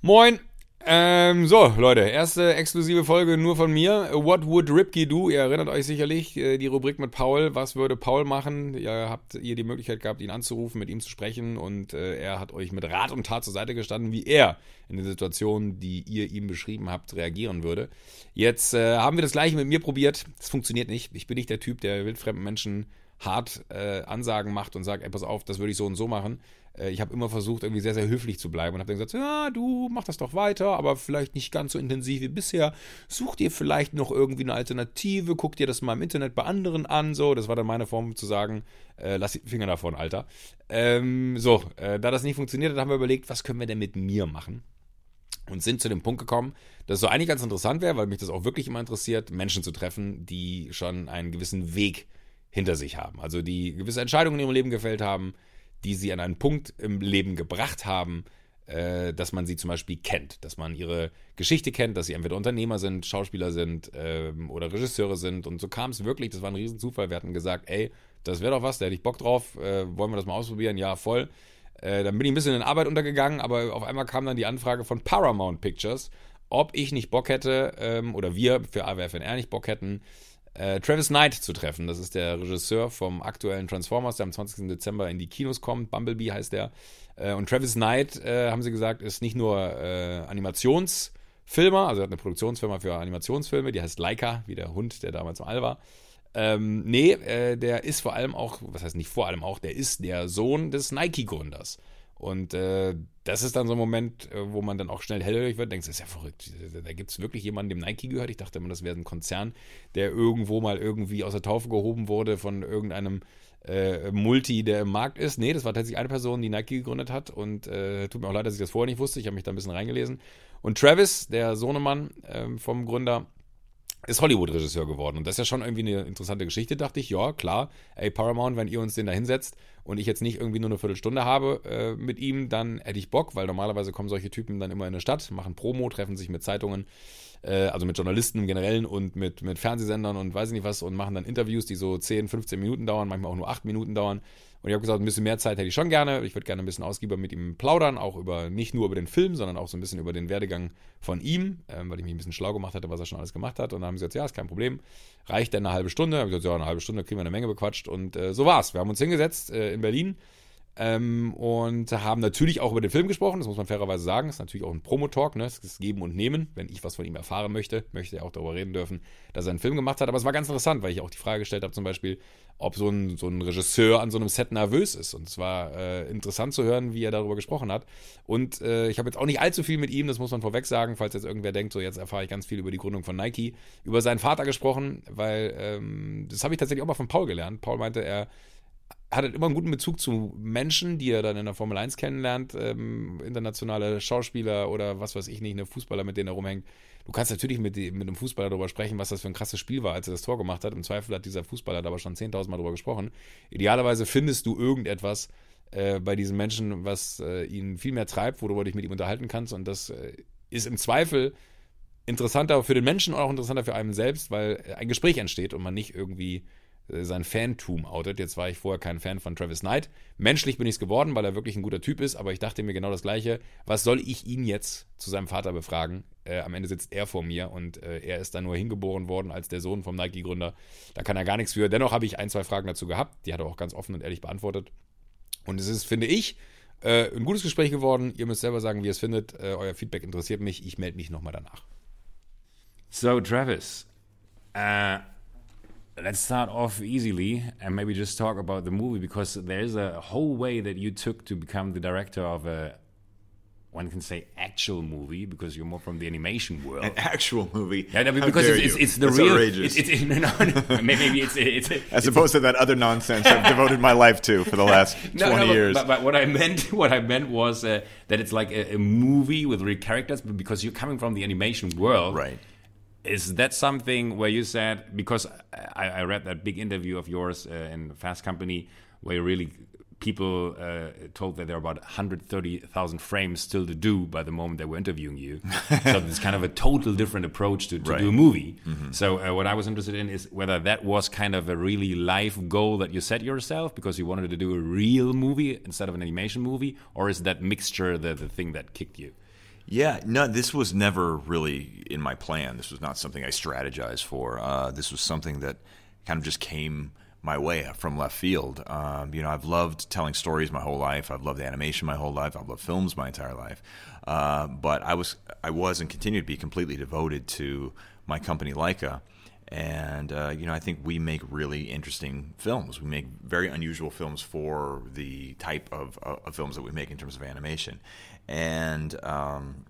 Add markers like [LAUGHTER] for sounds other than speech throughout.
Moin! Ähm, so, Leute, erste exklusive Folge nur von mir. What would Ripkey do? Ihr erinnert euch sicherlich, äh, die Rubrik mit Paul. Was würde Paul machen? Ihr habt ihr die Möglichkeit gehabt, ihn anzurufen, mit ihm zu sprechen und äh, er hat euch mit Rat und Tat zur Seite gestanden, wie er in der Situation, die ihr ihm beschrieben habt, reagieren würde. Jetzt äh, haben wir das gleiche mit mir probiert. Es funktioniert nicht. Ich bin nicht der Typ, der wildfremden Menschen hart äh, Ansagen macht und sagt, ey, pass auf, das würde ich so und so machen. Äh, ich habe immer versucht, irgendwie sehr, sehr höflich zu bleiben und habe dann gesagt, ja, du mach das doch weiter, aber vielleicht nicht ganz so intensiv wie bisher. Such dir vielleicht noch irgendwie eine Alternative, guck dir das mal im Internet bei anderen an. So, das war dann meine Form zu sagen, äh, lass die Finger davon, Alter. Ähm, so, äh, da das nicht funktioniert hat, haben wir überlegt, was können wir denn mit mir machen? und sind zu dem Punkt gekommen, dass es so eigentlich ganz interessant wäre, weil mich das auch wirklich immer interessiert, Menschen zu treffen, die schon einen gewissen Weg hinter sich haben. Also die gewisse Entscheidungen in ihrem Leben gefällt haben, die sie an einen Punkt im Leben gebracht haben, äh, dass man sie zum Beispiel kennt, dass man ihre Geschichte kennt, dass sie entweder Unternehmer sind, Schauspieler sind ähm, oder Regisseure sind. Und so kam es wirklich, das war ein Riesenzufall. Wir hatten gesagt, ey, das wäre doch was, da hätte ich Bock drauf, äh, wollen wir das mal ausprobieren? Ja, voll. Äh, dann bin ich ein bisschen in Arbeit untergegangen, aber auf einmal kam dann die Anfrage von Paramount Pictures, ob ich nicht Bock hätte, ähm, oder wir für AWFNR nicht Bock hätten, äh, Travis Knight zu treffen. Das ist der Regisseur vom aktuellen Transformers, der am 20. Dezember in die Kinos kommt. Bumblebee heißt der. Äh, und Travis Knight, äh, haben sie gesagt, ist nicht nur äh, Animationsfilmer, also er hat eine Produktionsfirma für Animationsfilme, die heißt Leica, wie der Hund, der damals im All war. Ähm, nee, äh, der ist vor allem auch, was heißt nicht vor allem auch, der ist der Sohn des Nike-Gründers. Und äh, das ist dann so ein Moment, äh, wo man dann auch schnell hellhörig wird, denkst, das ist ja verrückt. Da gibt es wirklich jemanden, dem Nike gehört. Ich dachte immer, das wäre ein Konzern, der irgendwo mal irgendwie aus der Taufe gehoben wurde von irgendeinem äh, Multi, der im Markt ist. Nee, das war tatsächlich eine Person, die Nike gegründet hat. Und äh, tut mir auch leid, dass ich das vorher nicht wusste. Ich habe mich da ein bisschen reingelesen. Und Travis, der Sohnemann ähm, vom Gründer, ist Hollywood-Regisseur geworden. Und das ist ja schon irgendwie eine interessante Geschichte, dachte ich. Ja, klar. Ey, Paramount, wenn ihr uns den da hinsetzt und ich jetzt nicht irgendwie nur eine Viertelstunde habe äh, mit ihm, dann hätte ich Bock, weil normalerweise kommen solche Typen dann immer in eine Stadt, machen Promo, treffen sich mit Zeitungen, äh, also mit Journalisten im Generellen und mit, mit Fernsehsendern und weiß nicht was und machen dann Interviews, die so 10, 15 Minuten dauern, manchmal auch nur 8 Minuten dauern. Und ich habe gesagt, ein bisschen mehr Zeit hätte ich schon gerne. Ich würde gerne ein bisschen ausgiebiger mit ihm plaudern, auch über nicht nur über den Film, sondern auch so ein bisschen über den Werdegang von ihm, ähm, weil ich mich ein bisschen schlau gemacht hatte, was er schon alles gemacht hat. Und dann haben sie gesagt, ja, ist kein Problem. Reicht denn eine halbe Stunde? Ich habe gesagt, ja, eine halbe Stunde kriegen wir eine Menge bequatscht. Und äh, so war's. Wir haben uns hingesetzt äh, in Berlin ähm, und haben natürlich auch über den Film gesprochen, das muss man fairerweise sagen. Das ist natürlich auch ein Promo-Talk, ne? Das ist Geben und Nehmen. Wenn ich was von ihm erfahren möchte, möchte er auch darüber reden dürfen, dass er einen Film gemacht hat. Aber es war ganz interessant, weil ich auch die Frage gestellt habe, zum Beispiel, ob so ein, so ein Regisseur an so einem Set nervös ist. Und es war äh, interessant zu hören, wie er darüber gesprochen hat. Und äh, ich habe jetzt auch nicht allzu viel mit ihm, das muss man vorweg sagen, falls jetzt irgendwer denkt, so jetzt erfahre ich ganz viel über die Gründung von Nike, über seinen Vater gesprochen, weil ähm, das habe ich tatsächlich auch mal von Paul gelernt. Paul meinte, er hat halt immer einen guten Bezug zu Menschen, die er dann in der Formel 1 kennenlernt, ähm, internationale Schauspieler oder was weiß ich nicht, eine Fußballer, mit denen er rumhängt. Du kannst natürlich mit, mit einem Fußballer darüber sprechen, was das für ein krasses Spiel war, als er das Tor gemacht hat. Im Zweifel hat dieser Fußballer da aber schon 10.000 Mal darüber gesprochen. Idealerweise findest du irgendetwas äh, bei diesen Menschen, was äh, ihn viel mehr treibt, worüber du dich mit ihm unterhalten kannst. Und das äh, ist im Zweifel interessanter für den Menschen und auch interessanter für einen selbst, weil ein Gespräch entsteht und man nicht irgendwie sein Fantum outet. Jetzt war ich vorher kein Fan von Travis Knight. Menschlich bin ich es geworden, weil er wirklich ein guter Typ ist, aber ich dachte mir genau das Gleiche. Was soll ich ihn jetzt zu seinem Vater befragen? Äh, am Ende sitzt er vor mir und äh, er ist dann nur hingeboren worden als der Sohn vom Nike-Gründer. Da kann er gar nichts für. Dennoch habe ich ein, zwei Fragen dazu gehabt. Die hat er auch ganz offen und ehrlich beantwortet. Und es ist, finde ich, äh, ein gutes Gespräch geworden. Ihr müsst selber sagen, wie ihr es findet. Äh, euer Feedback interessiert mich. Ich melde mich nochmal danach. So, Travis. Uh let's start off easily and maybe just talk about the movie because there's a whole way that you took to become the director of a one can say actual movie because you're more from the animation world. An actual movie. Yeah, no, because it's, it's, it's, the That's real. Outrageous. It's, it's, [LAUGHS] no, no, maybe it's it's as opposed to that other nonsense I've [LAUGHS] devoted my life to for the last no, twenty no, years. But, but, what I meant, [LAUGHS] what I meant was uh, that it's like a, a, movie with real characters, but because you're coming from the animation world, right? Is that something where you said because I, I read that big interview of yours uh, in Fast Company where you really people uh, told that there are about 130,000 frames still to do by the moment they were interviewing you. [LAUGHS] so it's kind of a total different approach to, to Right. do a movie. Mhm. So uh, what I was interested in is whether that was kind of a really life goal that you set yourself because you wanted to do a real movie instead of an animation movie, or is that mixture the, the thing that kicked you? Yeah, no, this was never really in my plan. This was not something I strategized for. Uh, this was something that kind of just came my way from left field. Um, you know, I've loved telling stories my whole life. I've loved animation my whole life. I've loved films my entire life. Uh, but I was, I was, and continue to be completely devoted to my company Laika. And uh, you know, I think we make really interesting films. We make very unusual films for the type of, of films that we make in terms of animation. And um,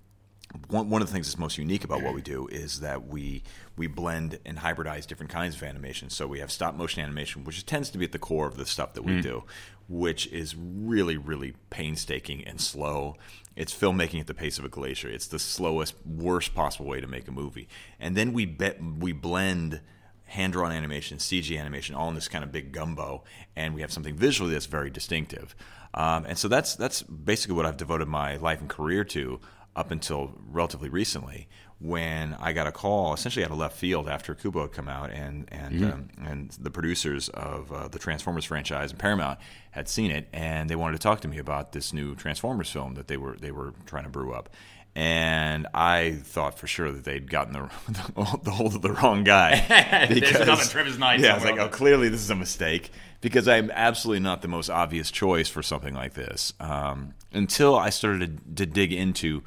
one, one of the things that's most unique about what we do is that we we blend and hybridize different kinds of animation. So we have stop motion animation, which tends to be at the core of the stuff that we mm. do, which is really really painstaking and slow. It's filmmaking at the pace of a glacier. It's the slowest, worst possible way to make a movie. And then we bet we blend hand drawn animation, CG animation, all in this kind of big gumbo, and we have something visually that's very distinctive. Um, and so that's that's basically what I've devoted my life and career to up until relatively recently when I got a call essentially out of left field after Kubo had come out and and mm-hmm. um, and the producers of uh, the Transformers franchise and Paramount had seen it and they wanted to talk to me about this new Transformers film that they were they were trying to brew up. And I thought for sure that they'd gotten the [LAUGHS] the hold of the wrong guy. Because, [LAUGHS] There's another Knight. Yeah, I was like, oh, clearly this is a mistake because I'm absolutely not the most obvious choice for something like this. Um, until I started to, to dig into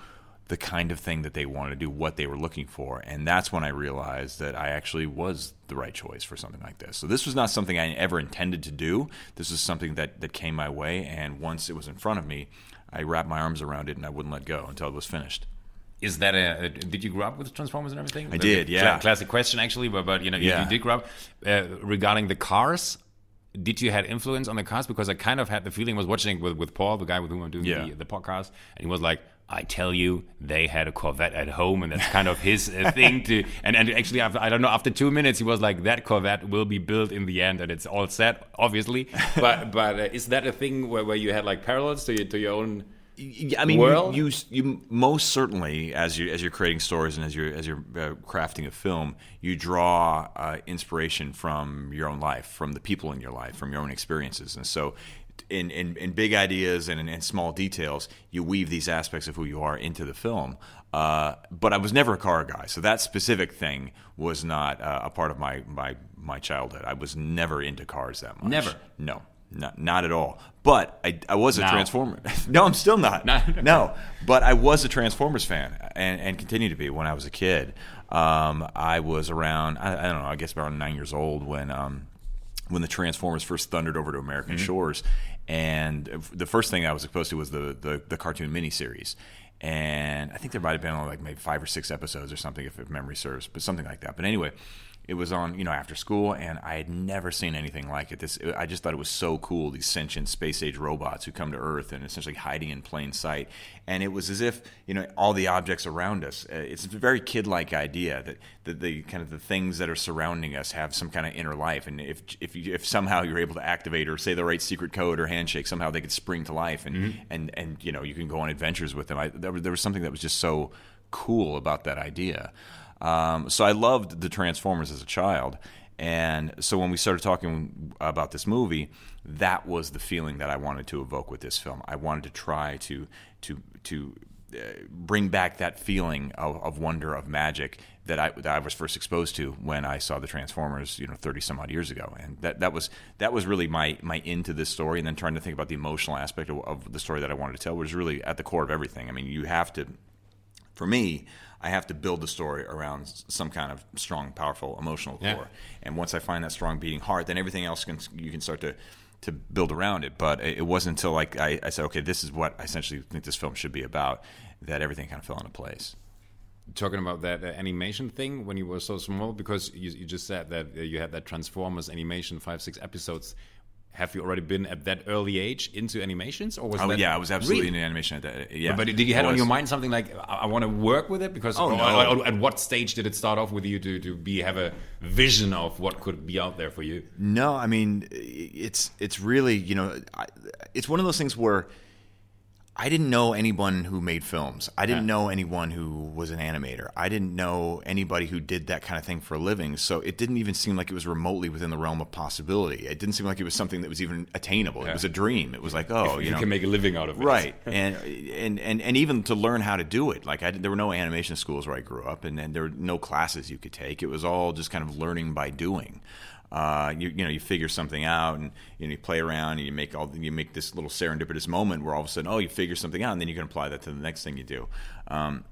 the kind of thing that they wanted to do, what they were looking for. And that's when I realized that I actually was the right choice for something like this. So this was not something I ever intended to do. This was something that, that came my way. And once it was in front of me, I wrapped my arms around it and I wouldn't let go until it was finished. Is that a, a did you grow up with Transformers and everything? I did, yeah. Classic question, actually, but, but you know, yeah. you, you did grow up. Uh, regarding the cars, did you had influence on the cars? Because I kind of had the feeling I was watching with, with Paul, the guy with whom I'm doing yeah. the, the podcast, and he was like, I tell you, they had a Corvette at home, and that's kind of his uh, thing to. And, and actually, after, I don't know. After two minutes, he was like, "That Corvette will be built in the end, and it's all set, obviously." [LAUGHS] But but uh, is that a thing where, where you had like parallels to your to your own? I mean, world? You, you, you most certainly as you as you're creating stories and as you're as you're uh, crafting a film, you draw uh, inspiration from your own life, from the people in your life, from your own experiences, and so in, in, in big ideas and in, in, small details, you weave these aspects of who you are into the film. Uh, but I was never a car guy, so that specific thing was not uh, a part of my, my my childhood. I was never into cars that much. Never. No. Not, not at all. But I, I was a now. Transformer. [LAUGHS] no, I'm still not. [LAUGHS] no, but I was a Transformers fan and, and continue to be when I was a kid. Um, I was around, I, I, don't know, I guess around nine years old when um, when the Transformers first thundered over to American mm-hmm. shores. And the first thing I was exposed to was the the, the cartoon miniseries. And I think there might have been like maybe five or six episodes or something, if, if memory serves, but something like that. But anyway, it was on you know after school and i had never seen anything like it. This i just thought it was so cool these sentient space age robots who come to earth and essentially hiding in plain sight. And it was as if you know all the objects around us uh, it's a very kid-like idea that, that the kind of the things that are surrounding us have some kind of inner life. And if if, you, if somehow you're able to activate or say the right secret code or handshake somehow they could spring to life and mm-hmm. and and you know you can go on adventures with them. I, there, there was something that was just so cool about that idea um, so I loved the Transformers as a child. And so when we started talking about this movie, that was the feeling that I wanted to evoke with this film. I wanted to try to to to uh, bring back that feeling of, of wonder of magic that I, that I was first exposed to when I saw the Transformers, you know, thirty some odd years ago, and that, that was that was really my my into this story, and then trying to think about the emotional aspect of, of the story that I wanted to tell was really at the core of everything. I mean, you have to, for me, I have to build the story around some kind of strong, powerful, emotional core. Yeah. And once I find that strong beating heart, then everything else can you can start to to build around it. But it wasn't until like I, I said, okay, this is what I essentially think this film should be about, that everything kind of fell into place talking about that uh, animation thing when you were so small because you, you just said that uh, you had that transformers animation five six episodes have you already been at that early age into animations, or was oh, that yeah, I was absolutely really? in animation at that. Yeah, but, but did you have on your mind something like I, I want to work with it? Because oh, no. at what stage did it start off with you to to be have a vision of what could be out there for you? No, I mean it's it's really you know it's one of those things where I didn't know anyone who made films. I didn't yeah. know anyone who was an animator. I didn't know anybody who did that kind of thing for a living. So it didn't even seem like it was remotely within the realm of possibility. It didn't seem like it was something that was even attainable. Yeah. It was a dream. It was like, oh, you, you know, can make a living out of it, right? [LAUGHS] and and and and even to learn how to do it. Like I, there were no animation schools where I grew up, and, and there were no classes you could take. It was all just kind of learning by doing uh, you you know you figure something out and you, know, you play around and you make all you make this little serendipitous moment where all of a sudden oh you figure something out and then you can apply that to the next thing you do. Um,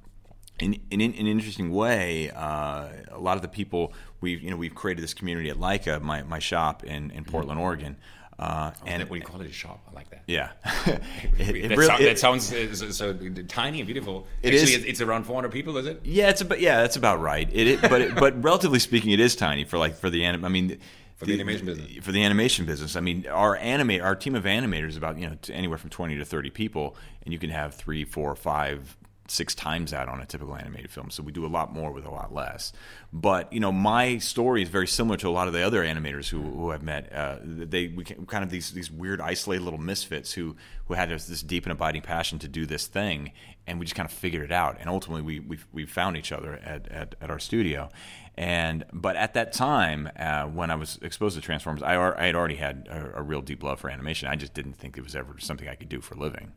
in, in, in, an interesting way, uh, a lot of the people we've you know we've created this community at Laika, my, my shop in, in Portland, mm-hmm. Oregon. Uh, and what do you call it? A shop? I like that. Yeah, [LAUGHS] it, it that, really, so, that, sounds so, so, tiny and beautiful. It Actually, is, It's around 400 people, is it? Yeah, it's about yeah, that's about right. It, but but [LAUGHS] relatively speaking, it is tiny for like for the anim. I mean, for the, the, animation business. For the animation business, I mean, our animate our team of animators about you know anywhere from twenty to thirty people, and you can have three, four, five, six times that on a typical animated film. So we do a lot more with a lot less. But you know, my story is very similar to a lot of the other animators who, who I've met. Uh, they we kind of these these weird isolated little misfits who who had this, this deep and abiding passion to do this thing, and we just kind of figured it out. And ultimately, we we we found each other at, at, at our studio. And but at that time, uh, when I was exposed to Transformers, I, I had already had a, a, real deep love for animation. I just didn't think it was ever something I could do for a living.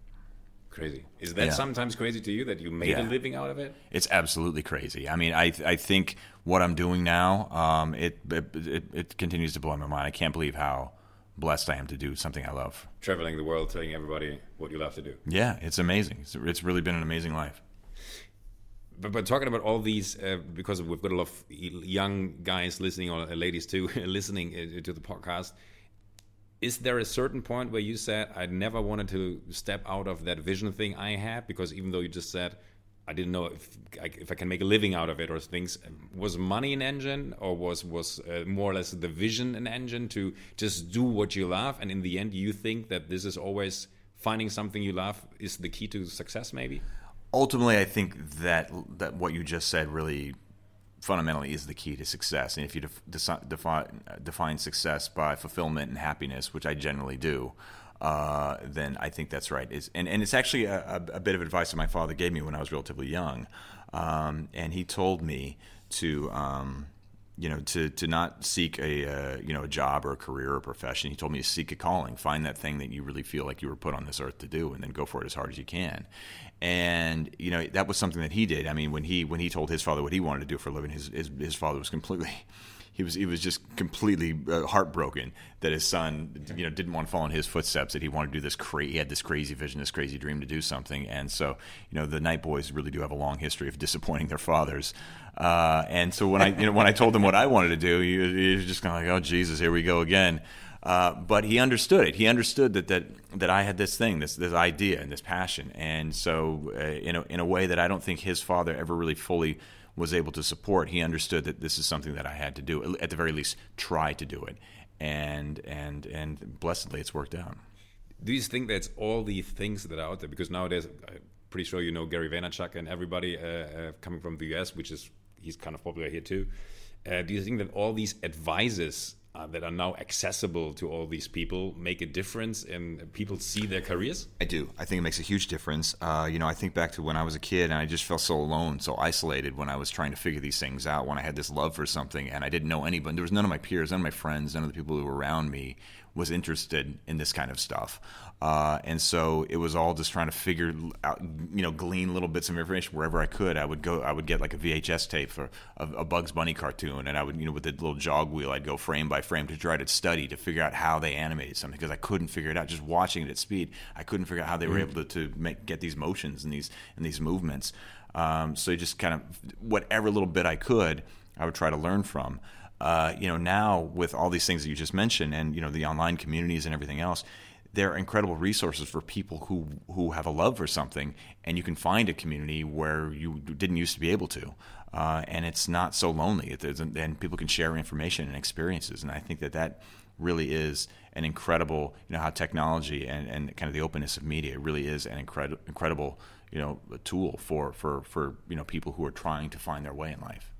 Crazy. Is that yeah. sometimes crazy to you that you made yeah. a living out of it? It's absolutely crazy. I mean, I I think what I'm doing now, um, it, it, it it continues to blow my mind. I can't believe how blessed I am to do something I love. Traveling the world, telling everybody what you love to do. Yeah, it's amazing. It's, it's really been an amazing life but, but talking about all these, uh, because we've got a lot of young guys listening or ladies too [LAUGHS] listening uh, to the podcast. Is there a certain point where you said I never wanted to step out of that vision thing I had because even though you just said I didn't know if I, if I can make a living out of it or things was money an engine or was was uh, more or less the vision an engine to just do what you love and in the end you think that this is always finding something you love is the key to success maybe? Ultimately, I think that that what you just said really fundamentally is the key to success. And if you def- define, define success by fulfillment and happiness, which I generally do, uh, then I think that's right. And, and it's actually a, a, bit of advice that my father gave me when I was relatively young, um, and he told me to. Um, you know, to, to not seek a uh, you know a job or a career or profession. He told me to seek a calling, find that thing that you really feel like you were put on this earth to do, and then go for it as hard as you can and you know that was something that he did. I mean, when he when he told his father what he wanted to do for a living, his his, his father was completely [LAUGHS] he was he was just completely uh, heartbroken that his son you know didn't want to follow in his footsteps. That he wanted to do this crazy he had this crazy vision, this crazy dream to do something. And so you know the Knight Boys really do have a long history of disappointing their fathers. Uh, and so when I you know when I told him what I wanted to do, he, he was just kind of like, oh Jesus, here we go again. Uh, but he understood it. He understood that, that that I had this thing, this this idea, and this passion. And so, uh, in a in a way that I don't think his father ever really fully was able to support, he understood that this is something that I had to do. At the very least, try to do it. And and and blessedly, it's worked out. Do you think that's all the things that are out there? Because nowadays, I'm pretty sure you know Gary Vaynerchuk and everybody uh, uh coming from the US, which is he's kind of popular here too. Uh, do you think that all these advices uh, that are now accessible to all these people make a difference in people see their careers? I do. I think it makes a huge difference. Uh, you know, I think back to when I was a kid and I just felt so alone, so isolated when I was trying to figure these things out. When I had this love for something and I didn't know anybody, there was none of my peers, none of my friends, none of the people who were around me was interested in this kind of stuff. Uh, and so it was all just trying to figure out, you know, glean little bits of information wherever I could. I would go, I would get like a VHS tape for a, a, Bugs Bunny cartoon, and I would, you know, with the little jog wheel, I'd go frame by frame to try to study to figure out how they animated something because I couldn't figure it out. Just watching it at speed, I couldn't figure out how they were mm. able to, to make, get these motions and these and these movements. Um, so just kind of whatever little bit I could, I would try to learn from. Uh, you know, now with all these things that you just mentioned, and you know the online communities and everything else, they're incredible resources for people who who have a love for something, and you can find a community where you didn't used to be able to, uh, and it's not so lonely. and people can share information and experiences, and I think that that really is an incredible, you know, how technology and, and kind of the openness of media really is an incredible, incredible, you know, a tool for, for, for, you know, people who are trying to find their way in life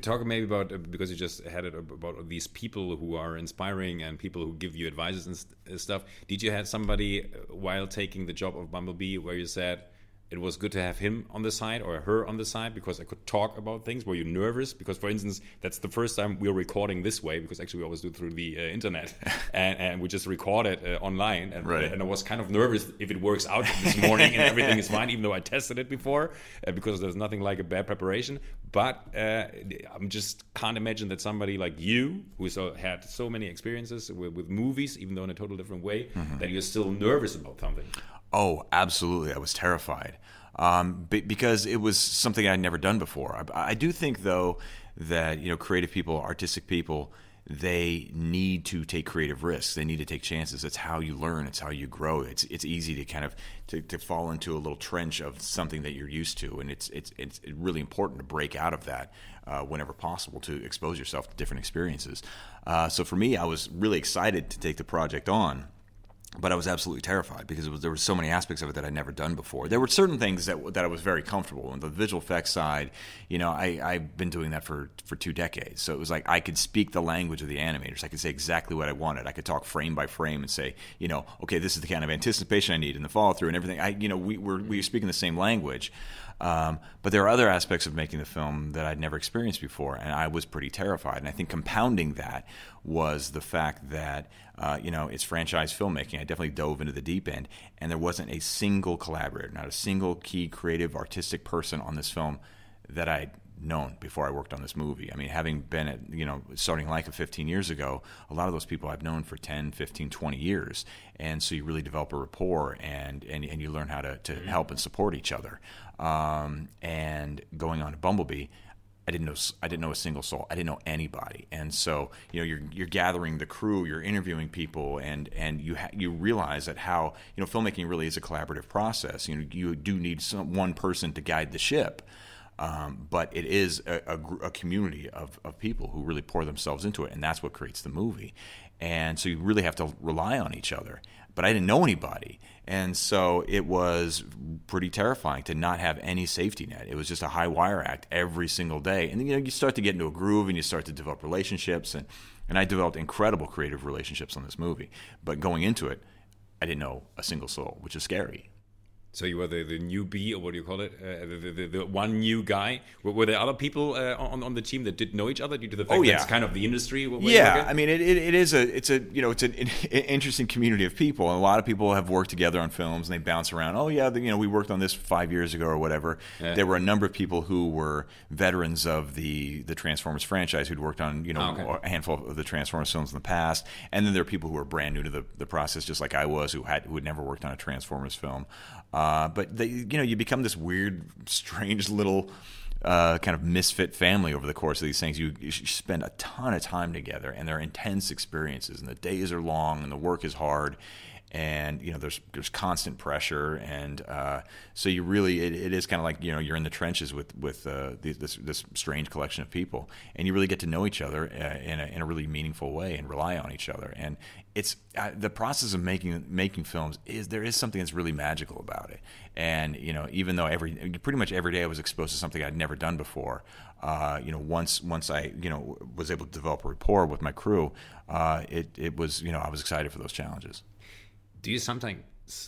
talk maybe about uh, because you just had it about these people who are inspiring and people who give you advices and stuff. Did you have somebody uh, while taking the job of Bumblebee where you said? It was good to have him on the side or her on the side because I could talk about things. Were you nervous? Because, for instance, that's the first time we're recording this way because actually we always do it through the uh, internet [LAUGHS] and, and, we just record it uh, online. And, right. and, I was kind of nervous if it works out this morning and everything is fine, even though I tested it before uh, because there's nothing like a bad preparation. But uh, I'm just can't imagine that somebody like you, who had so many experiences with, with, movies, even though in a total different way, mm -hmm. that you're still nervous about something. Oh, absolutely. I was terrified um, because it was something I'd never done before. I, I, do think, though, that you know, creative people, artistic people, they need to take creative risks. They need to take chances. It's how you learn. It's how you grow. It's it's easy to kind of to, to fall into a little trench of something that you're used to, and it's it's it's really important to break out of that uh, whenever possible to expose yourself to different experiences. Uh, so for me, I was really excited to take the project on but I was absolutely terrified because was, there were so many aspects of it that I'd never done before. There were certain things that that I was very comfortable on the visual effects side. You know, I, I've been doing that for for two decades, so it was like I could speak the language of the animators. I could say exactly what I wanted. I could talk frame by frame and say, you know, okay, this is the kind of anticipation I need in the follow through and everything. I, you know, we were we were speaking the same language. Um, but there are other aspects of making the film that I'd never experienced before, and I was pretty terrified. And I think compounding that was the fact that uh, you know it's franchise filmmaking. I definitely dove into the deep end, and there wasn't a single collaborator, not a single key creative, artistic person on this film that I'd known before I worked on this movie. I mean, having been at, you know, starting Laika 15 years ago, a lot of those people I've known for 10, 15, 20 years. And so you really develop a rapport and, and, and you learn how to, to help and support each other. Um, and going on to Bumblebee, I didn't know I didn't know a single soul. I didn't know anybody, and so you know you're you're gathering the crew, you're interviewing people, and and you ha- you realize that how you know filmmaking really is a collaborative process. You know you do need some one person to guide the ship, um, but it is a, a, a, community of, of people who really pour themselves into it, and that's what creates the movie. And so you really have to rely on each other. But I didn't know anybody, and so it was pretty terrifying to not have any safety net. It was just a high wire act every single day. And you know, you start to get into a groove and you start to develop relationships and and I developed incredible creative relationships on this movie. But going into it, I didn't know a single soul, which is scary. So you were the, the newbie, or what do you call it? Uh, the, the, the, one new guy. Were, were there other people uh, on on the team that did know each other due to the fact oh, yeah. that it's kind of the industry? Yeah, I mean, it, it, it is a it's a you know it's an, an, [LAUGHS] interesting community of people. And a lot of people have worked together on films, and they bounce around. Oh yeah, you know, we worked on this five years ago or whatever. Yeah. There were a number of people who were veterans of the the Transformers franchise who'd worked on you know oh, okay. a handful of the Transformers films in the past, and then there are people who are brand new to the, the process, just like I was, who had who had never worked on a Transformers film. Uh, but they, you know, you become this weird, strange little uh, kind of misfit family over the course of these things. You, you spend a ton of time together, and they're intense experiences, and the days are long, and the work is hard, and you know there's there's constant pressure, and uh, so you really it, it is kind of like you know you're in the trenches with with uh, this this strange collection of people, and you really get to know each other uh, in a, in a really meaningful way and rely on each other, and it's uh, the process of making making films is there is something that's really magical about it, and you know even though every pretty much every day I was exposed to something I'd never done before, uh, you know once once I you know was able to develop a rapport with my crew, uh, it it was you know I was excited for those challenges do you sometimes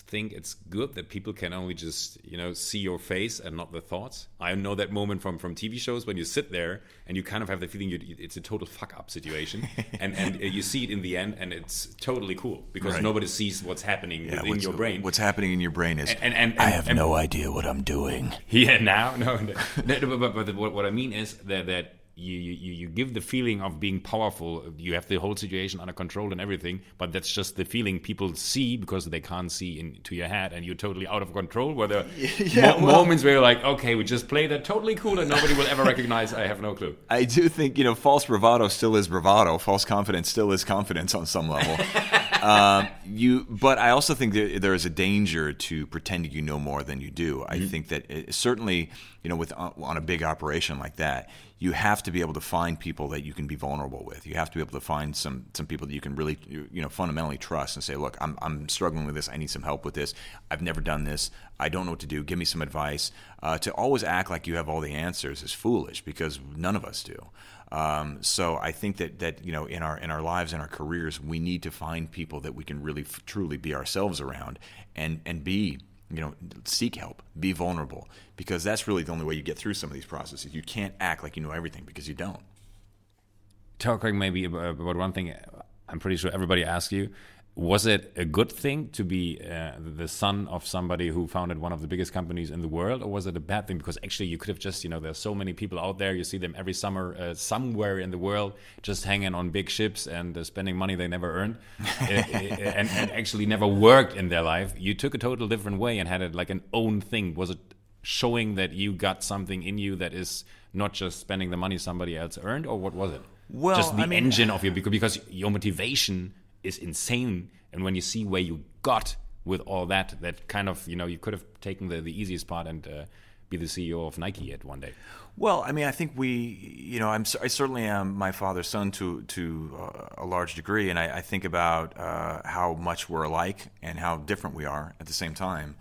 think it's good that people can only just you know see your face and not the thoughts? I know that moment from from tv shows when you sit there and you kind of have the feeling you, it's a total fuck up situation. [LAUGHS] And and uh, you see it in the end and it's totally cool because right. nobody sees what's happening yeah, within your brain. what's happening in your brain is and, and, and i have no idea what i'm doing. [LAUGHS] Yeah now no, no, no but, but, but what, what i mean is that that you, you, you give the feeling of being powerful. You have the whole situation under control and everything, but that's just the feeling people see because they can't see into your head and you're totally out of control. Where there [LAUGHS] yeah, mo well, moments where you're like, okay, we just played that totally cool and nobody will ever recognize. I have no clue. I do think, you know, false bravado still is bravado. False confidence still is confidence on some level. [LAUGHS] um, you, but I also think there, there is a danger to pretending you know more than you do. I mm-hmm. think that it, certainly, you know, with uh, on a big operation like that, you have to be able to find people that you can be vulnerable with. You have to be able to find some some people that you can really, you know, fundamentally trust and say, look, I'm I'm struggling with this. I need some help with this. I've never done this. I don't know what to do. Give me some advice. Uh, to always act like you have all the answers is foolish because none of us do. Um, so I think that that you know in our in our lives in our careers we need to find people that we can really f- truly be ourselves around and and be you know seek help be vulnerable because that's really the only way you get through some of these processes. You can't act like you know everything because you don't. Talking maybe about one thing. I'm pretty sure everybody asks you was it a good thing to be uh, the son of somebody who founded one of the biggest companies in the world or was it a bad thing? Because actually you could have just you know there's so many people out there. You see them every summer uh, somewhere in the world just hanging on big ships and uh, spending money they never earned [LAUGHS] uh, uh, and, and, actually never worked in their life. You took a total different way and had it like an own thing. Was it showing that you got something in you that is not just spending the money somebody else earned or what was it? Well just the I mean, engine of your because your motivation is insane. And when you see where you got with all that, that kind of you know you could have taken the, the easiest part and uh, be the CEO of Nike at one day. Well, I mean, I think we, you know, I'm I certainly am my father's son to to uh, a large degree, and I, I think about uh, how much we're alike and how different we are at the same time.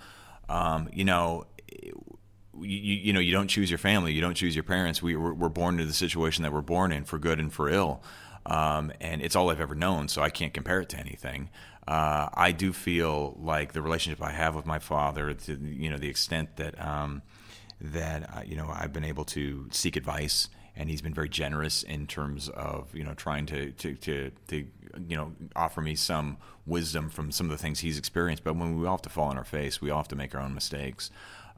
Um, you know. You, you know you don't choose your family you don't choose your parents we, we're, we're born into the situation that we're born in for good and for ill um, and it's all I've ever known, so I can't compare it to anything. Uh, I do feel like the relationship I have with my father, to you know, the extent that um, that uh, you know I've been able to seek advice, and he's been very generous in terms of you know trying to to to, to you know offer me some wisdom from some of the things he's experienced. But when we all have to fall on our face, we all have to make our own mistakes.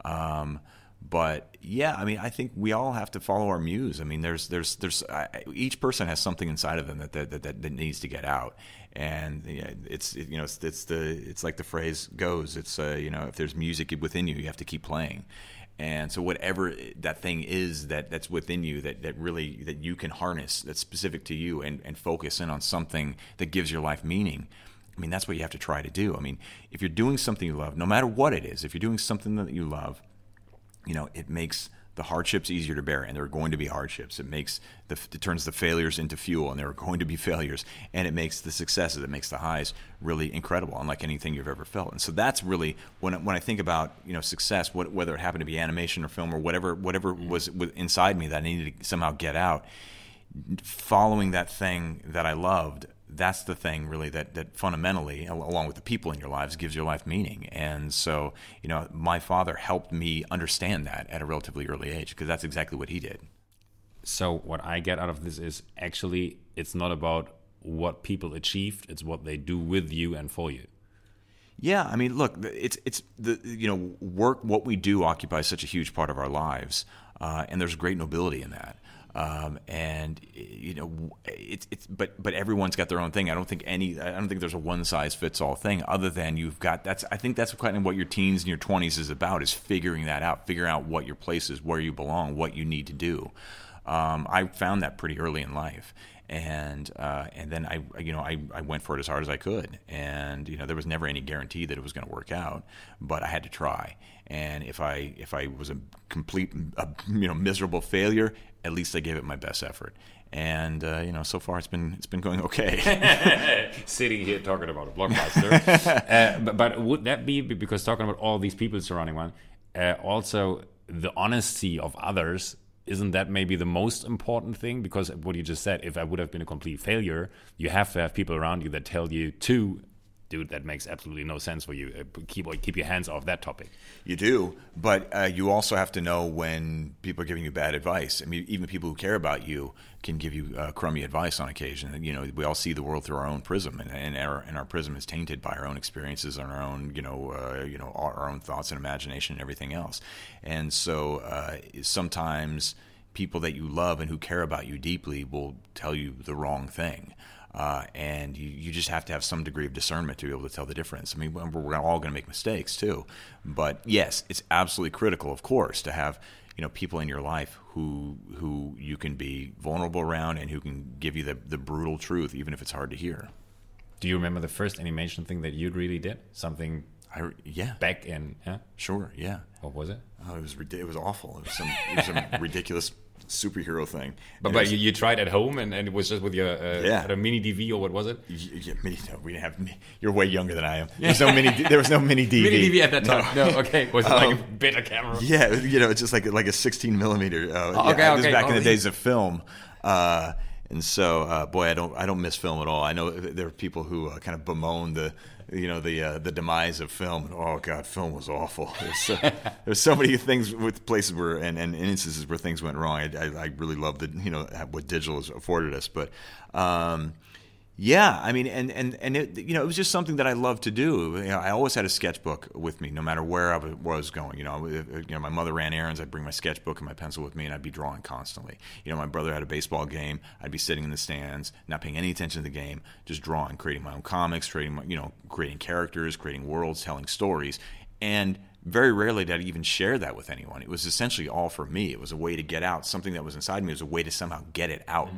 Um, but yeah, I mean, I think we all have to follow our muse. I mean, there's there's there's each person has something inside of them that that, that, that needs to get out, and it's you know it's, it's, the it's like the phrase goes. It's uh, you know if there's music within you, you have to keep playing. And so whatever that thing is that that's within you that, that really that you can harness that's specific to you and, and focus in on something that gives your life meaning. I mean, that's what you have to try to do. I mean, if you're doing something you love, no matter what it is, if you're doing something that you love, you know, it makes the hardships easier to bear, and there are going to be hardships. It makes the, it turns the failures into fuel, and there are going to be [LAUGHS] failures, and it makes the successes, it makes the highs really incredible, unlike anything you've ever felt. And so that's really when when I think about you know success, what, whether it happened to be animation or film or whatever whatever mm. was inside me that I needed to somehow get out, following that thing that I loved that's the thing really that, that fundamentally along with the people in your lives gives your life meaning and so you know my father helped me understand that at a relatively early age because that's exactly what he did so what i get out of this is actually it's not about what people achieved it's what they do with you and for you yeah, I mean, look, it's it's the you know work. What we do occupies such a huge part of our lives, uh, and there's great nobility in that. Um, and you know, it's it's but but everyone's got their own thing. I don't think any. I don't think there's a one size fits all thing. Other than you've got that's. I think that's kind of what your teens and your twenties is about is figuring that out, figuring out what your place is, where you belong, what you need to do. Um, I found that pretty early in life, and uh, and then I you know I, I went for it as hard as I could, and you know there was never any guarantee that it was going to work out, but I had to try. And if I if I was a complete a, you know miserable failure, at least I gave it my best effort. And uh, you know, so far it's been it's been going okay. [LAUGHS] Sitting here talking about a blockbuster, [LAUGHS] uh, but, but, would that be because talking about all these people surrounding one, uh, also the honesty of others isn't that maybe the most important thing? Because what you just said, if I would have been a complete failure, you have to have people around you that tell you to dude, that makes absolutely no sense for you. Uh, keep keep your hands off that topic. You do, but uh, you also have to know when people are giving you bad advice. I mean, even people who care about you can give you uh, crummy advice on occasion. You know, we all see the world through our own prism, and, and our and our prism is tainted by our own experiences and our own, you know, uh, you know, our, our, own thoughts and imagination and everything else. And so uh, sometimes people that you love and who care about you deeply will tell you the wrong thing. Uh, and you, you just have to have some degree of discernment to be able to tell the difference. I mean, we're all going to make mistakes too, but yes, it's absolutely critical, of course, to have you know people in your life who who you can be vulnerable around and who can give you the, the brutal truth, even if it's hard to hear. Do you remember the first animation thing that you really did? Something I yeah. back in, yeah? Sure. Yeah. What was it? Oh, it was it was awful. It was some it was some [LAUGHS] ridiculous superhero thing. But, And but was- you, you tried at home and, and it was just with your uh, Yeah. a mini DV or what was it? Y- y- no, we didn't have. You're way younger than I am. There's no [LAUGHS] mini. There was no mini DV. Mini DV at that time. No, okay. [LAUGHS] Was it like a Um, better camera? Yeah, you know, it's just like like a 16 millimeter. Uh, Oh, yeah, okay, this is okay. back in Oh, the yeah. days of film. Uh, and so, uh, boy, I don't I don't miss film at all. I know there are people who uh, kind of bemoan the you know the uh, the demise of film. Oh God, film was awful. There's so, [LAUGHS] there's so many things with places where and, and instances where things went wrong. I, I, I really love the you know what digital has afforded us, but. Um, yeah, I mean, and and and it, you know, it was just something that I loved to do. You know, I always had a sketchbook with me, no matter where I was- going. You know, you know, my mother ran errands. I'd bring my sketchbook and my pencil with me, and I'd be drawing constantly. You know, my brother had a baseball game. I'd be sitting in the stands, not paying any attention to the game, just drawing, creating my own comics, creating, my, you know, creating characters, creating worlds, telling stories, and very rarely did I even share that with anyone. It was essentially all for me. It was a way to get out something that was inside me. It was a way to somehow get it out,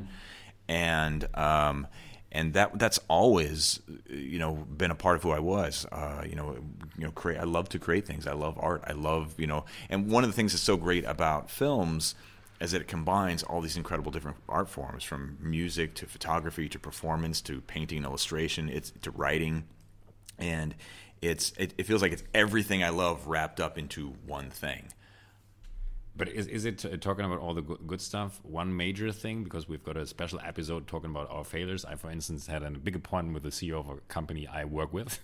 and um, and that that's always you know been a part of who I was. Uh, you know, you know, create. I love to create things. I love art. I love you know, and one of the things that's so great about films is that it combines all these incredible different art forms, from music to photography to performance to painting and illustration. It's to writing, and it's it, it feels like it's everything I love wrapped up into one thing. But is, is it uh, talking about all the good, good stuff? One major thing, because we've got a special episode talking about our failures. I, for instance, had a big appointment with the CEO of a company I work with,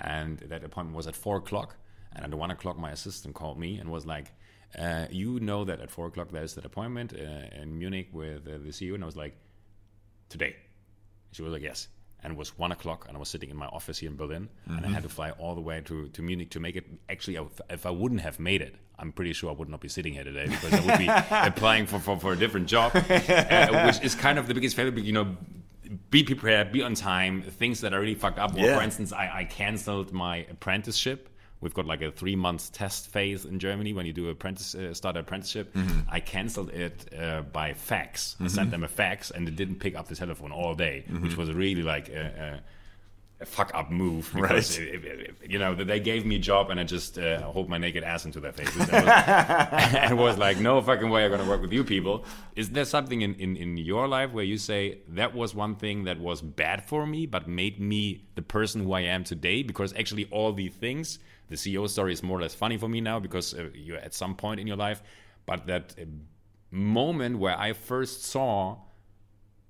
and that appointment was at four o'clock. And at one o'clock, my assistant called me and was like, uh, "You know that at four o'clock there's that appointment uh, in Munich with uh, the CEO?" And I was like, "Today." She was like, "Yes." And it was one o'clock, and I was sitting in my office here in Berlin, and I had to fly all the way to, to Munich to make it. Actually, if I wouldn't have made it, I'm pretty sure I would not be sitting here today because I would be [LAUGHS] applying for, for, for a different job, uh, which is kind of the biggest failure. but, You know, be prepared, be on time. Things that are really fucked up. Or Yeah. for instance, I, I canceled my apprenticeship. We've got like a three months test phase in Germany when you do apprentice uh, start an apprenticeship. I canceled it uh, by fax. I sent them a fax and it didn't pick up the telephone all day, which was really like a, a, a fuck up move because Right. it- it- it- you know that they gave me a job and I just uh, hold my naked ass into their faces. and was, [LAUGHS] [LAUGHS] it was like no fucking way I'm gonna work with you people. Is there something in, in, in your life where you say that was one thing that was bad for me but made me the person who I am today? Because actually all the things, the CEO story is more or less funny for me now because uh, you're at some point in your life, but that uh, moment where I first saw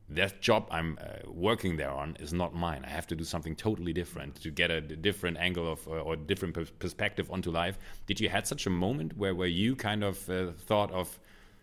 that job I'm uh, working there on is not mine. I have to do something totally different to get a different angle of uh, or different pers- perspective onto life. Did you had such a moment where where you kind of uh, thought of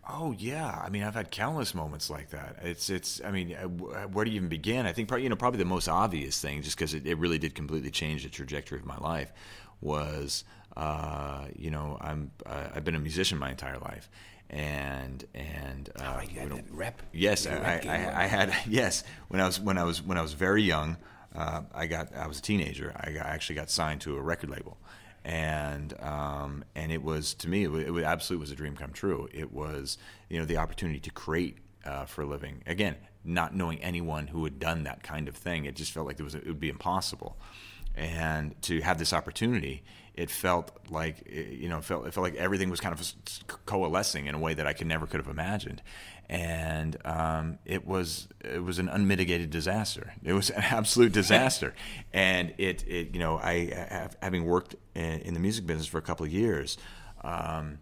Oh yeah, I mean I've had countless moments like that. It's it's I mean uh, where do you even begin? I think probably you know probably the most obvious thing, just because it, it really did completely change the trajectory of my life, was uh, you know I'm uh, I've been a musician my entire life, and and uh, we don't- rap? Yes, The I, I. I had [LAUGHS] yes when I was when I was when I was very young. Uh, I got I was a teenager. I, got, I actually got signed to a record label, and um, and it was to me it, it absolutely was a dream come true. It was you know the opportunity to create uh, for a living. Again, not knowing anyone who had done that kind of thing, it just felt like it was it would be impossible. And to have this opportunity, it felt like you know felt it felt like everything was kind of coalescing in a way that I could never could have imagined. And um, it was it was an unmitigated disaster. It was [LAUGHS] an absolute disaster, and it, it you know I having worked in, in the music business for a couple of years, um,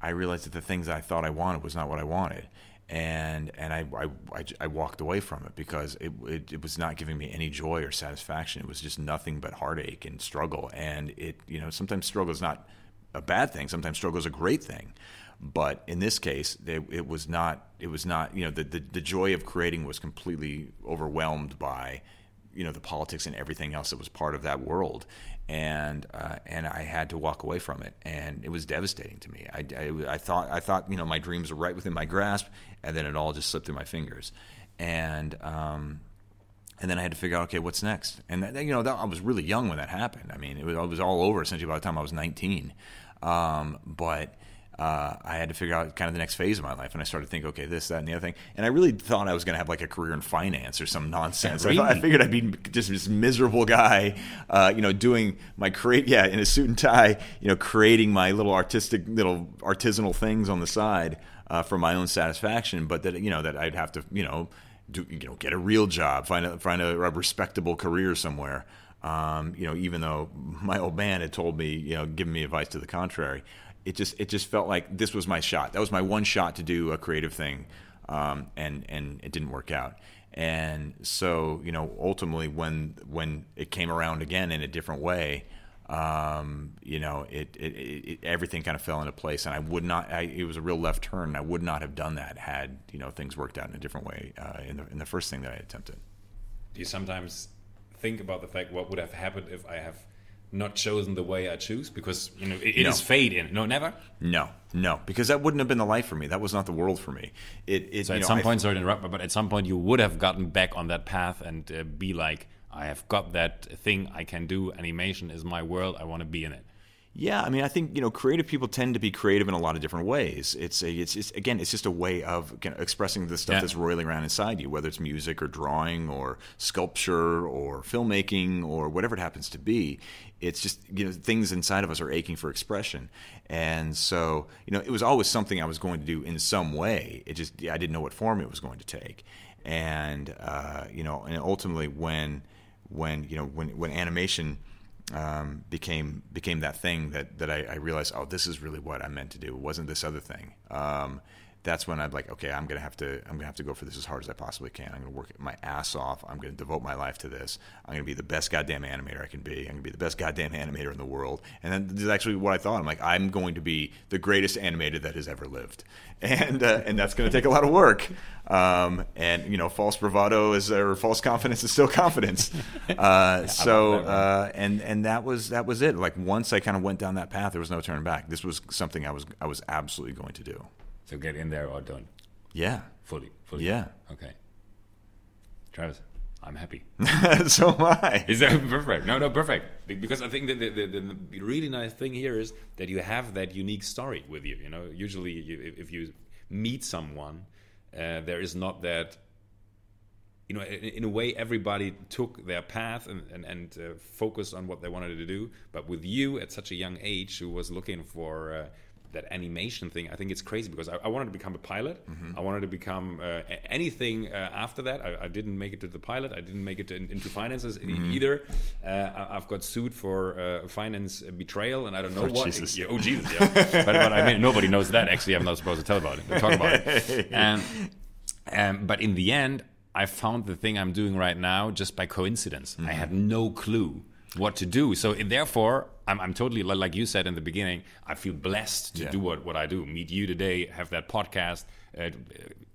I realized that the things I thought I wanted was not what I wanted, and and I I, I, I walked away from it because it, it it was not giving me any joy or satisfaction. It was just nothing but heartache and struggle, and it you know sometimes struggle is not a bad thing. Sometimes struggle is a great thing but in this case it, it was not it was not you know the, the the joy of creating was completely overwhelmed by you know the politics and everything else that was part of that world and uh, and I had to walk away from it and it was devastating to me I, I, I thought I thought you know my dreams were right within my grasp and then it all just slipped through my fingers and um, and then I had to figure out, okay, what's next? And that, you know, that, I was really young when that happened. I mean, it was, it was all over essentially by the time I was 19. Um, but uh, I had to figure out kind of the next phase of my life, and I started to think, okay, this, that, and the other thing. And I really thought I was going to have like a career in finance or some nonsense. Really? I, thought, I figured I'd be just this miserable guy, uh, you know, doing my create, yeah, in a suit and tie, you know, creating my little artistic, little artisanal things on the side uh, for my own satisfaction. But that, you know, that I'd have to, you know, do, you know, get a real job, find a find a, a respectable career somewhere. Um, you know, even though my old man had told me, you know, given me advice to the contrary it just it just felt like this was my shot. That was my one shot to do a creative thing, um, and and it didn't work out. And so you know, ultimately, when when it came around again in a different way, um, you know, it, it, it, everything kind of fell into place. And I would not. I, it was a real left turn. I would not have done that had you know things worked out in a different way uh, in the in the first thing that I attempted. Do you sometimes think about the fact what would have happened if I have not chosen the way I choose because you know it, it No. is fate in no never. No, no, because that wouldn't have been the life for me. That was not the world for me. It, it So at know, some I- point, sorry to interrupt, but at some point you would have gotten back on that path and uh, be like, I have got that thing I can do. Animation is my world. I want to be in it. Yeah, I mean, I think you know, creative people tend to be creative in a lot of different ways. It's a, it's, it's again, it's just a way of you know, expressing the stuff Yeah. that's roiling around inside you, whether it's music or drawing or sculpture or filmmaking or whatever it happens to be. It's just you know, things inside of us are aching for expression, and so you know, it was always something I was going to do in some way. It just I didn't know what form it was going to take, and uh, you know, and ultimately when when you know when when animation um, became became that thing that that I, I realized oh this is really what I meant to do. It wasn't this other thing. Um, that's when I'm like okay I'm gonna have to I'm gonna have to go for this as hard as I possibly can. I'm gonna work my ass off. I'm gonna devote my life to this. I'm gonna be the best goddamn animator I can be. I'm gonna be the best goddamn animator in the world. And then this is actually what I thought. I'm like I'm going to be the greatest animator that has ever lived. [LAUGHS] And uh, and that's gonna take a lot of work. Um, and you know false bravado is or false confidence is still [LAUGHS] confidence. [LAUGHS] Uh, so uh, and and that was that was it. Like once I kind of went down that path, there was no turning back. This was something I was I was absolutely going to do. So get in there or don't Yeah, fully. Fully. yeah. Okay. Travis, I'm happy. [LAUGHS] so am I. Is that perfect? No, no, perfect. Because I think that the, the, the, really nice thing here is that you have that unique story with you. You know, usually you, if- if you meet someone, uh, there is not that. You know, in, in a way, everybody took their path and and, and uh, focused on what they wanted to do. But with you, at such a young age, who was looking for uh, that animation thing, I think it's crazy because I, I wanted to become a pilot. I wanted to become uh, anything uh, after that. I, I didn't make it to the pilot. I didn't make it in, into finances e- either. Uh, I, I've got sued for uh, finance betrayal, and I don't know Oh, what. Jesus. Yeah, oh Jesus! Yeah. [LAUGHS] but, but I mean, nobody knows that. Actually, I'm not supposed to tell about it. Talk about it. And, [LAUGHS] um, but in the end, I found the thing I'm doing right now just by coincidence. I had no clue what to do. So therefore, I'm, I'm totally like you said in the beginning. I feel blessed to Yeah. do what, what I do. Meet you today, have that podcast. Uh,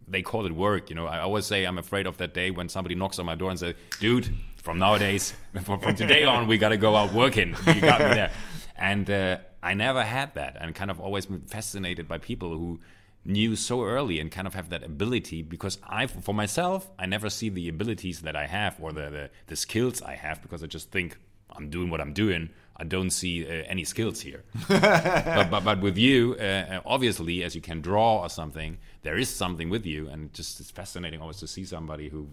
they call it work. You know, I always say I'm afraid of that day when somebody knocks on my door and says, "Dude, from nowadays, [LAUGHS] from, from today on, we got to go out working." You got me there. And uh, I never had that, and kind of always been fascinated by people who knew so early and kind of have that ability because I, for myself, I never see the abilities that I have or the, the, the skills I have because I just think I'm doing what I'm doing. I don't see uh, any skills here. [LAUGHS] but, but, but with you, uh, obviously, as you can draw or something, there is something with you, and just it's fascinating always to see somebody who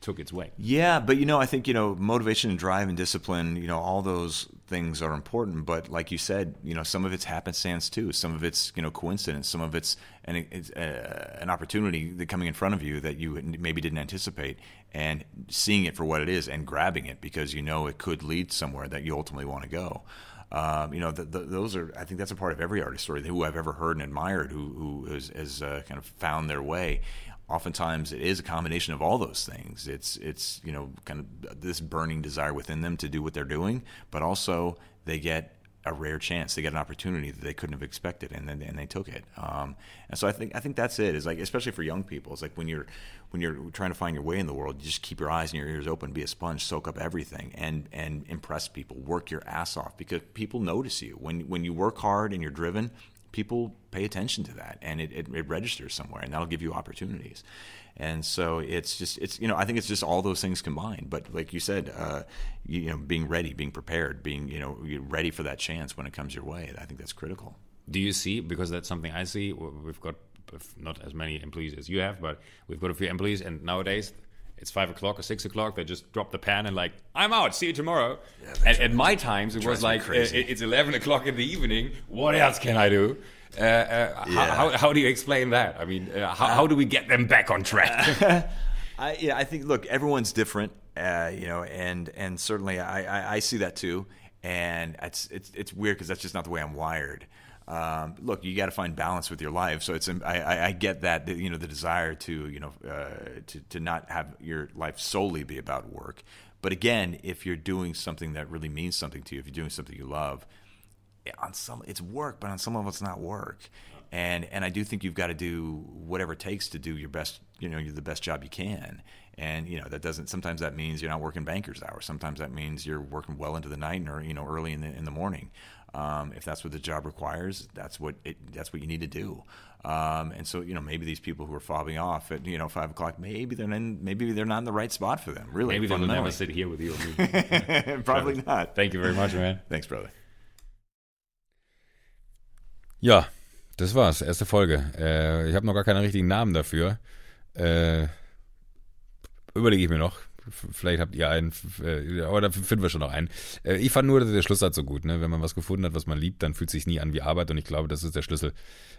took its way. Yeah, but you know, I think you know, motivation and drive and discipline. You know, all those things are important. But like you said, you know, some of it's happenstance too. Some of it's you know coincidence. Some of it's an it's, uh, an opportunity that coming in front of you that you maybe didn't anticipate, and seeing it for what it is and grabbing it because you know it could lead somewhere that you ultimately want to go. Um, you know, the, the, those are. I think that's a part of every artist story who I've ever heard and admired, who who has, has uh, kind of found their way oftentimes it is a combination of all those things. It's it's you know kind of this burning desire within them to do what they're doing, but also they get a rare chance. They get an opportunity that they couldn't have expected, and then and they took it. Um, and so I think I think that's it. Is like especially for young people. It's like when you're when you're trying to find your way in the world, you just keep your eyes and your ears open, be a sponge, soak up everything, and and impress people. Work your ass off because people notice you when when you work hard and you're driven people pay attention to that and it, it, it registers somewhere and that'll give you opportunities and so it's just it's you know i think it's just all those things combined but like you said uh, you, you know being ready being prepared being you know ready for that chance when it comes your way i think that's critical do you see because that's something I see? We've got not as many employees as you have, but we've got a few employees, and nowadays it's five o'clock or six o'clock. They just drop the pen and like, I'm out. See you tomorrow. Yeah, and at my times, it was like uh, it's eleven o'clock in the evening. What else can I do? Uh, uh, yeah. how, how, how, do you explain that? I mean, uh, how, how, do we get them back on track? [LAUGHS] [LAUGHS] I, yeah, I think look, everyone's different, uh, you know, and and certainly I, I, I, see that too, and it's it's it's weird because that's just not the way I'm wired. Um, look, you got to find balance with your life. So it's I, I get that you know the desire to you know uh, to to not have your life solely be about work. But again, if you're doing something that really means something to you, if you're doing something you love, on some it's work, but on some level it's not work. And and I do think you've got to do whatever it takes to do your best, you know, you're the best job you can. And you know that doesn't. Sometimes that means you're not working banker's hours. Sometimes that means you're working well into the night or you know early in the in the morning. Um, if that's what the job requires, that's what it, that's what you need to do. Um, and so, you know, maybe these people who are fobbing off at you know five o'clock, maybe they're in, maybe they're not in the right spot for them. Really, maybe they'll never sit here with you. [LAUGHS] Probably not. Thank you very much, man. Thanks, brother. Ja, das war's. Erste Folge. Äh, ich habe noch gar keinen richtigen Namen dafür. Äh, überlege ich mir noch. Vielleicht habt ihr einen, äh, aber da finden wir schon noch einen. Äh, ich fand nur der Schlusssatz so gut, ne? Wenn man was gefunden hat, was man liebt, dann fühlt sich nie an wie Arbeit und ich glaube, das ist der Schlüssel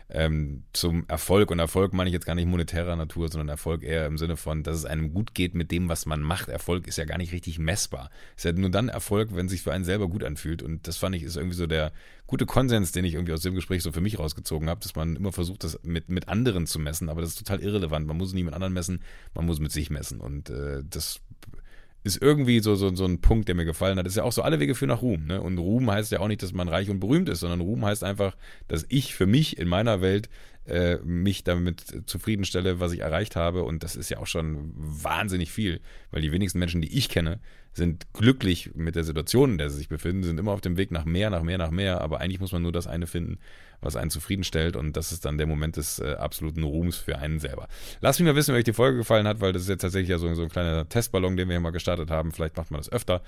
ähm, zum Erfolg. Und Erfolg meine ich jetzt gar nicht monetärer Natur, sondern Erfolg eher im Sinne von, dass es einem gut geht mit dem, was man macht. Erfolg ist ja gar nicht richtig messbar. Es ist ja nur dann Erfolg, wenn es sich für einen selber gut anfühlt. Und das fand ich ist irgendwie so der gute Konsens, den ich irgendwie aus dem Gespräch so für mich rausgezogen habe, dass man immer versucht, das mit, mit anderen zu messen. Aber das ist total irrelevant. Man muss nie mit anderen messen, man muss mit sich messen. Und äh, das ist irgendwie so, so, so ein Punkt, der mir gefallen hat. Ist ja auch so, alle Wege führen nach Ruhm. Ne? Und Ruhm heißt ja auch nicht, dass man reich und berühmt ist, sondern Ruhm heißt einfach, dass ich für mich in meiner Welt äh, mich damit zufriedenstelle, was ich erreicht habe. Und das ist ja auch schon wahnsinnig viel, weil die wenigsten Menschen, die ich kenne, sind glücklich mit der Situation, in der sie sich befinden, sind immer auf dem Weg nach mehr, nach mehr, nach mehr. Aber eigentlich muss man nur das eine finden, was einen zufriedenstellt. Und das ist dann der Moment des äh, absoluten Ruhms für einen selber. Lasst mich mal wissen, wenn euch die Folge gefallen hat, weil das ist jetzt tatsächlich ja so, so ein kleiner Testballon, den wir hier mal gestartet haben. Vielleicht macht man das öfter.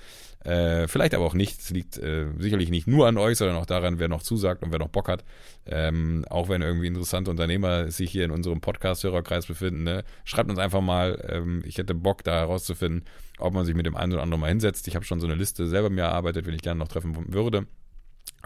Äh, vielleicht aber auch nicht. Es liegt äh, sicherlich nicht nur an euch, sondern auch daran, wer noch zusagt und wer noch Bock hat. Ähm, auch wenn irgendwie interessante Unternehmer sich hier in unserem Podcast-Hörerkreis befinden. Ne? Schreibt uns einfach mal. Ähm, ich hätte Bock, da herauszufinden, ob man sich mit dem einen oder anderen mal hinsetzt. Ich habe schon so eine Liste selber mir erarbeitet, wenn ich gerne noch treffen würde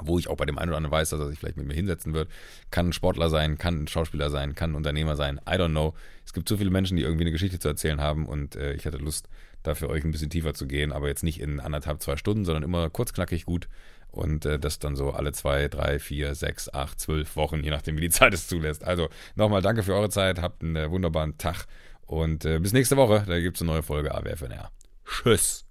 wo ich auch bei dem einen oder anderen weiß, dass er sich vielleicht mit mir hinsetzen wird. Kann ein Sportler sein, kann ein Schauspieler sein, kann ein Unternehmer sein. I don't know. Es gibt so viele Menschen, die irgendwie eine Geschichte zu erzählen haben und äh, ich hatte Lust, da für euch ein bisschen tiefer zu gehen, aber jetzt nicht in anderthalb, zwei Stunden, sondern immer kurz, knackig, gut und äh, das dann so alle zwei, drei, vier, sechs, acht, zwölf Wochen, je nachdem, wie die [LAUGHS] Zeit es zulässt. Also nochmal danke für eure Zeit, habt einen äh, wunderbaren Tag und äh, bis nächste Woche, da gibt es eine neue Folge AWFNR. Tschüss.